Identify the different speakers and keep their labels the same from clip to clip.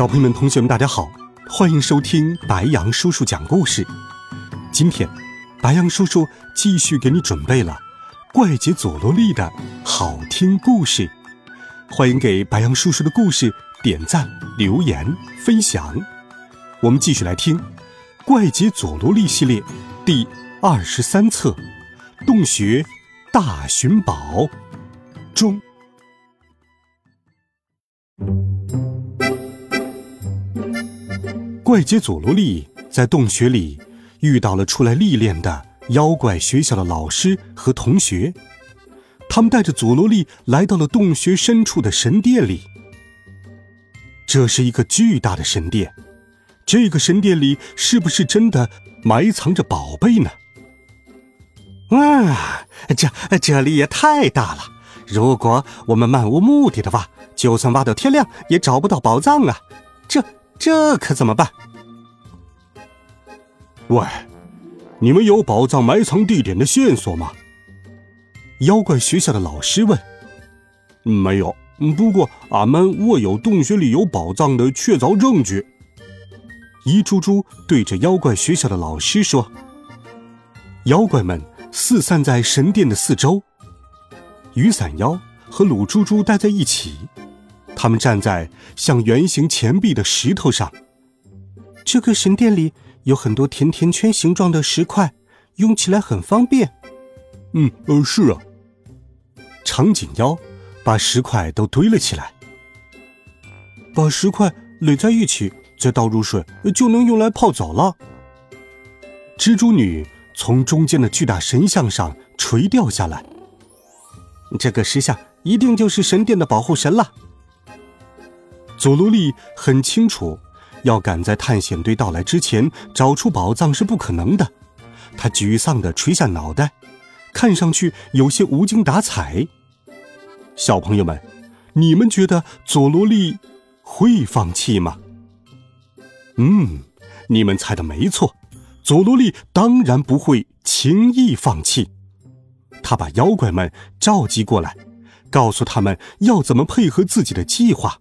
Speaker 1: 小朋友们、同学们，大家好，欢迎收听白羊叔叔讲故事。今天，白羊叔叔继续给你准备了《怪杰佐罗利》的好听故事。欢迎给白羊叔叔的故事点赞、留言、分享。我们继续来听《怪杰佐罗利》系列第二十三册《洞穴大寻宝》中。怪杰佐罗利在洞穴里遇到了出来历练的妖怪学校的老师和同学，他们带着佐罗利来到了洞穴深处的神殿里。这是一个巨大的神殿，这个神殿里是不是真的埋藏着宝贝呢？
Speaker 2: 哇，这这里也太大了！如果我们漫无目的的挖，就算挖到天亮也找不到宝藏啊！这。这可怎么办？
Speaker 3: 喂，你们有宝藏埋藏地点的线索吗？
Speaker 1: 妖怪学校的老师问。
Speaker 3: 没有，不过俺们握有洞穴里有宝藏的确凿证据。
Speaker 1: 一猪猪对着妖怪学校的老师说。妖怪们四散在神殿的四周，雨伞妖和鲁猪猪待在一起。他们站在像圆形钱币的石头上。
Speaker 2: 这个神殿里有很多甜甜圈形状的石块，用起来很方便。
Speaker 3: 嗯，呃，是啊。
Speaker 1: 长颈妖把石块都堆了起来。
Speaker 2: 把石块垒在一起，再倒入水，就能用来泡澡了。
Speaker 1: 蜘蛛女从中间的巨大神像上垂掉下来。
Speaker 2: 这个石像一定就是神殿的保护神了。
Speaker 1: 佐罗利很清楚，要赶在探险队到来之前找出宝藏是不可能的。他沮丧地垂下脑袋，看上去有些无精打采。小朋友们，你们觉得佐罗利会放弃吗？嗯，你们猜的没错，佐罗利当然不会轻易放弃。他把妖怪们召集过来，告诉他们要怎么配合自己的计划。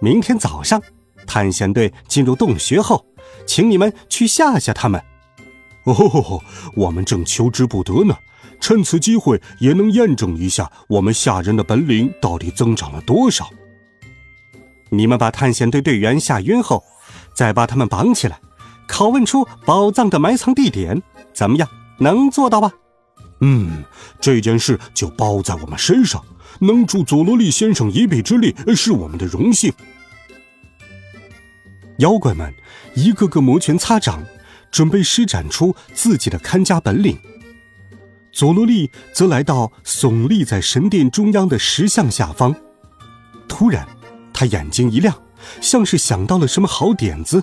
Speaker 1: 明天早上，探险队进入洞穴后，请你们去吓吓他们。
Speaker 3: 哦，我们正求之不得呢，趁此机会也能验证一下我们吓人的本领到底增长了多少。
Speaker 1: 你们把探险队队员吓晕后，再把他们绑起来，拷问出宝藏的埋藏地点，怎么样？能做到吧？
Speaker 3: 嗯，这件事就包在我们身上。能助佐罗利先生一臂之力是我们的荣幸。
Speaker 1: 妖怪们一个个摩拳擦掌，准备施展出自己的看家本领。佐罗利则来到耸立在神殿中央的石像下方。突然，他眼睛一亮，像是想到了什么好点子。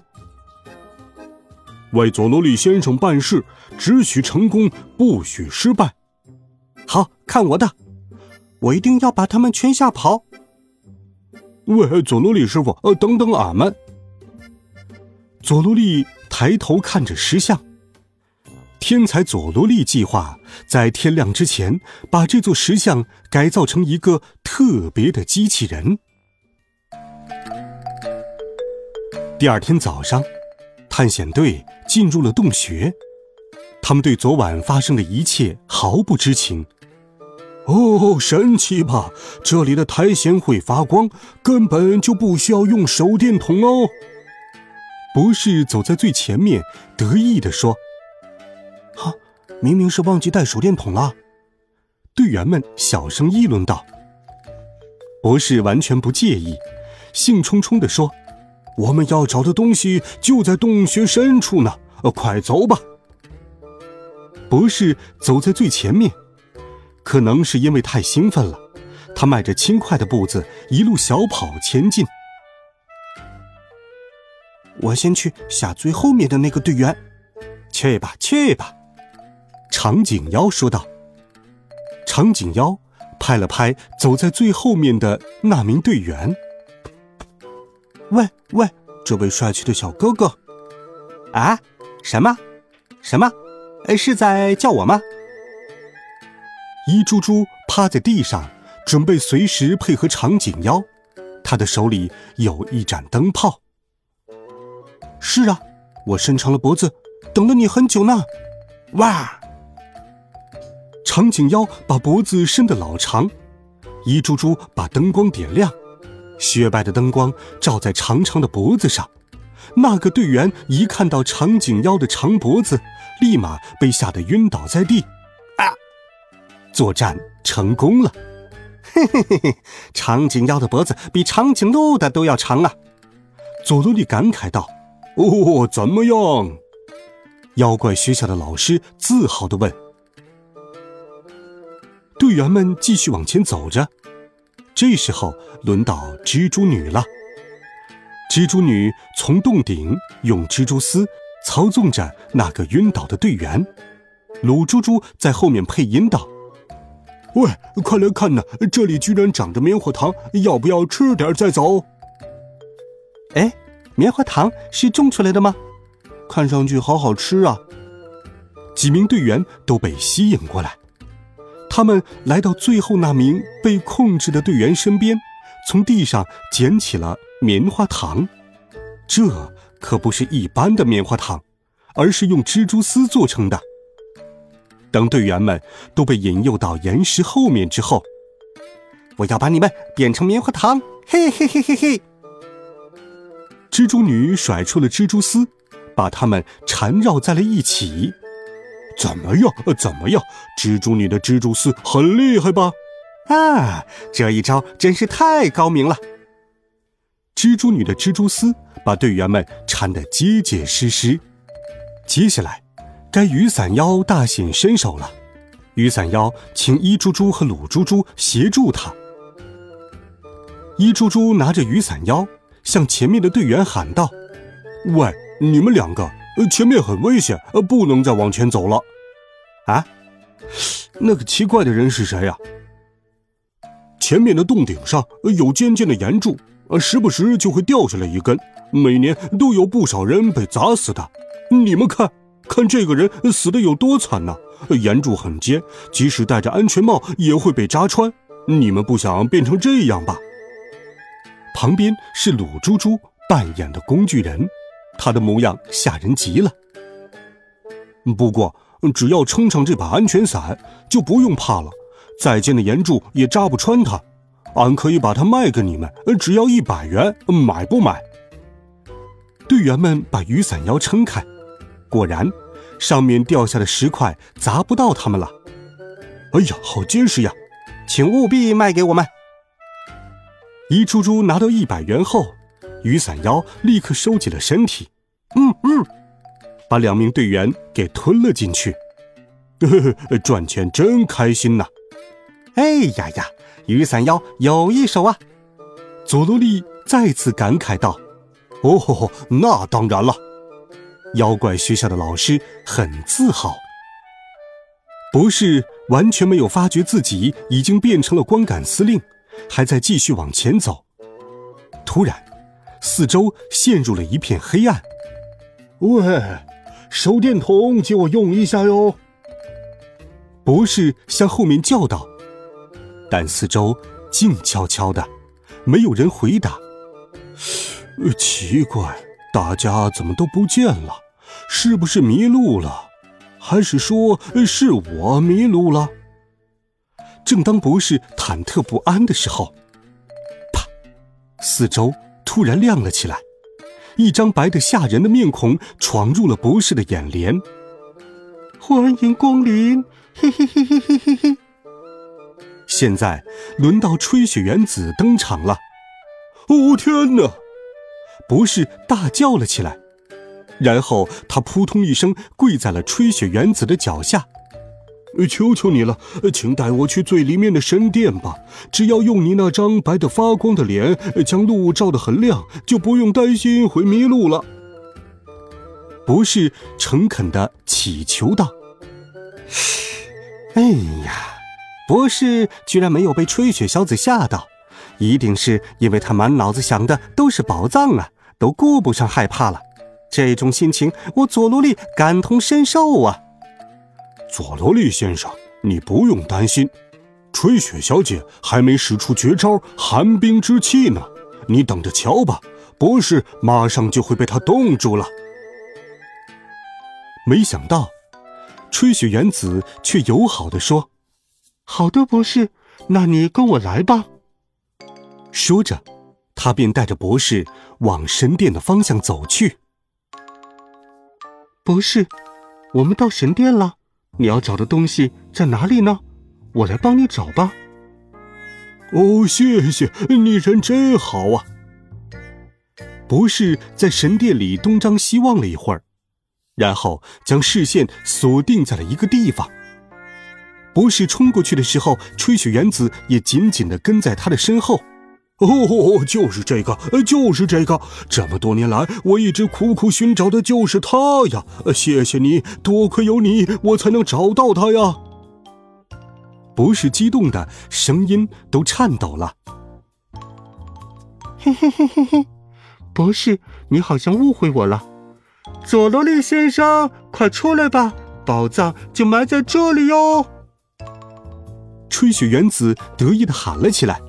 Speaker 3: 为佐罗利先生办事，只许成功，不许失败。
Speaker 2: 好看我的！我一定要把他们全吓跑！
Speaker 3: 喂，佐罗利师傅，呃，等等俺们！
Speaker 1: 佐罗利抬头看着石像，天才佐罗利计划在天亮之前把这座石像改造成一个特别的机器人。第二天早上，探险队进入了洞穴，他们对昨晚发生的一切毫不知情。
Speaker 3: 哦，神奇吧！这里的苔藓会发光，根本就不需要用手电筒哦。
Speaker 1: 博士走在最前面，得意地说：“
Speaker 2: 哈，明明是忘记带手电筒了。”
Speaker 1: 队员们小声议论道。博士完全不介意，兴冲冲地说：“
Speaker 3: 我们要找的东西就在洞穴深处呢，呃快走吧！”
Speaker 1: 博士走在最前面。可能是因为太兴奋了，他迈着轻快的步子一路小跑前进。
Speaker 2: 我先去下最后面的那个队员。
Speaker 1: 去吧，去吧。长颈妖说道。长颈妖拍了拍走在最后面的那名队员。
Speaker 2: 喂喂，这位帅气的小哥哥，
Speaker 1: 啊？什么？什么？是在叫我吗？一株株趴在地上，准备随时配合长颈妖。他的手里有一盏灯泡。
Speaker 2: 是啊，我伸长了脖子，等了你很久呢。哇！
Speaker 1: 长颈妖把脖子伸得老长，一株株把灯光点亮，雪白的灯光照在长长的脖子上。那个队员一看到长颈妖的长脖子，立马被吓得晕倒在地。啊！作战成功了！嘿嘿嘿嘿，长颈妖的脖子比长颈鹿的都要长啊！佐罗利感慨道。
Speaker 3: 哦，怎么样？
Speaker 1: 妖怪学校的老师自豪地问。队员们继续往前走着，这时候轮到蜘蛛女了。蜘蛛女从洞顶用蜘蛛丝操纵着那个晕倒的队员，鲁猪猪在后面配音道：“
Speaker 3: 喂，快来看呐，这里居然长着棉花糖，要不要吃点再走？”
Speaker 2: 哎。棉花糖是种出来的吗？看上去好好吃啊！
Speaker 1: 几名队员都被吸引过来，他们来到最后那名被控制的队员身边，从地上捡起了棉花糖。这可不是一般的棉花糖，而是用蜘蛛丝做成的。等队员们都被引诱到岩石后面之后，我要把你们变成棉花糖！嘿嘿嘿嘿嘿！蜘蛛女甩出了蜘蛛丝，把它们缠绕在了一起。
Speaker 3: 怎么样？怎么样？蜘蛛女的蜘蛛丝很厉害吧？
Speaker 1: 啊，这一招真是太高明了！蜘蛛女的蜘蛛丝把队员们缠得结结实实。接下来，该雨伞妖大显身手了。雨伞妖请一猪猪和鲁猪猪协助他。一猪猪拿着雨伞妖。向前面的队员喊道：“
Speaker 3: 喂，你们两个，前面很危险，不能再往前走了。”
Speaker 1: 啊，
Speaker 3: 那个奇怪的人是谁呀？前面的洞顶上有尖尖的岩柱，时不时就会掉下来一根，每年都有不少人被砸死的。你们看，看这个人死的有多惨呐！岩柱很尖，即使戴着安全帽也会被扎穿。你们不想变成这样吧？
Speaker 1: 旁边是鲁猪猪扮演的工具人，他的模样吓人极了。
Speaker 3: 不过，只要撑上这把安全伞，就不用怕了。再尖的岩柱也扎不穿他。俺可以把它卖给你们，只要一百元，买不买？
Speaker 1: 队员们把雨伞腰撑开，果然，上面掉下的石块砸不到他们了。
Speaker 3: 哎呀，好结实呀！
Speaker 2: 请务必卖给我们。
Speaker 1: 一猪猪拿到一百元后，雨伞腰立刻收紧了身体，嗯嗯，把两名队员给吞了进去。
Speaker 3: 呵呵，赚钱真开心呐！
Speaker 2: 哎呀呀，雨伞妖有一手啊！
Speaker 1: 佐罗利再次感慨道：“
Speaker 3: 哦，那当然了。”
Speaker 1: 妖怪学校的老师很自豪。博士完全没有发觉自己已经变成了光杆司令。还在继续往前走，突然，四周陷入了一片黑暗。
Speaker 3: 喂，手电筒借我用一下哟！
Speaker 1: 博士向后面叫道，但四周静悄悄的，没有人回答。
Speaker 3: 奇怪，大家怎么都不见了？是不是迷路了？还是说是我迷路了？
Speaker 1: 正当博士忐忑不安的时候，啪！四周突然亮了起来，一张白的吓人的面孔闯入了博士的眼帘。
Speaker 2: 欢迎光临！嘿嘿嘿嘿嘿嘿嘿！
Speaker 1: 现在轮到吹雪原子登场了。
Speaker 3: 哦天哪！
Speaker 1: 博士大叫了起来，然后他扑通一声跪在了吹雪原子的脚下。
Speaker 3: 求求你了，请带我去最里面的神殿吧！只要用你那张白的发光的脸将路照得很亮，就不用担心会迷路了。
Speaker 1: 博士诚恳的祈求道：“哎呀，博士居然没有被吹雪小子吓到，一定是因为他满脑子想的都是宝藏啊，都顾不上害怕了。这种心情，我佐罗利感同身受啊。”
Speaker 3: 佐罗利先生，你不用担心，吹雪小姐还没使出绝招寒冰之气呢，你等着瞧吧，博士马上就会被他冻住了。
Speaker 1: 没想到，吹雪原子却友好的说：“
Speaker 2: 好的，博士，那你跟我来吧。”
Speaker 1: 说着，他便带着博士往神殿的方向走去。
Speaker 2: 博士，我们到神殿了，你要找的东西在哪里呢？我来帮你找吧。
Speaker 3: 哦，谢谢你，人真好啊！
Speaker 1: 博士在神殿里东张西望了一会儿。然后将视线锁定在了一个地方。博士冲过去的时候，吹雪原子也紧紧的跟在他的身后。
Speaker 3: 哦，就是这个，就是这个！这么多年来，我一直苦苦寻找的就是他呀！谢谢你，多亏有你，我才能找到他呀！
Speaker 1: 博士激动的声音都颤抖了。
Speaker 2: 嘿嘿嘿嘿嘿，博士，你好像误会我了。佐罗利先生，快出来吧！宝藏就埋在这里哟！
Speaker 1: 吹雪原子得意的喊了起来：“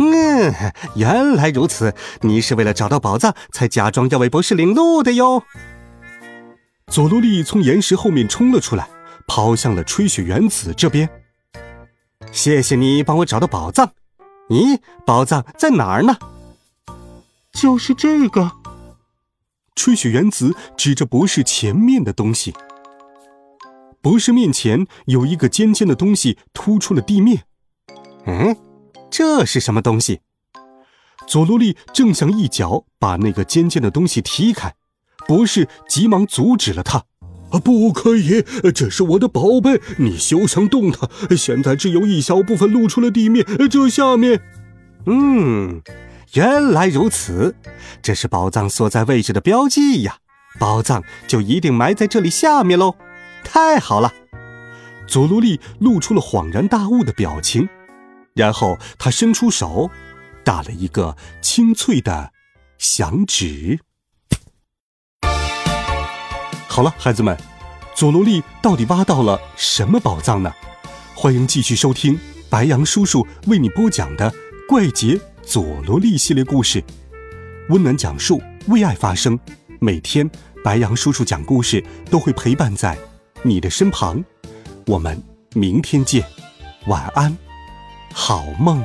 Speaker 1: 嗯，原来如此，你是为了找到宝藏才假装要为博士领路的哟！”佐罗利从岩石后面冲了出来，跑向了吹雪原子这边。谢谢你帮我找到宝藏。咦，宝藏在哪儿呢？
Speaker 2: 就是这个。
Speaker 1: 吹雪原子指着博士前面的东西。博士面前有一个尖尖的东西突出了地面。嗯，这是什么东西？佐罗利正想一脚把那个尖尖的东西踢开，博士急忙阻止了他。
Speaker 3: 啊，不可以！这是我的宝贝，你休想动它。现在只有一小部分露出了地面，这下面……
Speaker 1: 嗯。原来如此，这是宝藏所在位置的标记呀！宝藏就一定埋在这里下面喽！太好了，佐罗利露出了恍然大悟的表情，然后他伸出手，打了一个清脆的响指。好了，孩子们，佐罗利到底挖到了什么宝藏呢？欢迎继续收听白羊叔叔为你播讲的《怪杰》。佐罗利系列故事，温暖讲述，为爱发声。每天，白羊叔叔讲故事都会陪伴在你的身旁。我们明天见，晚安，好梦。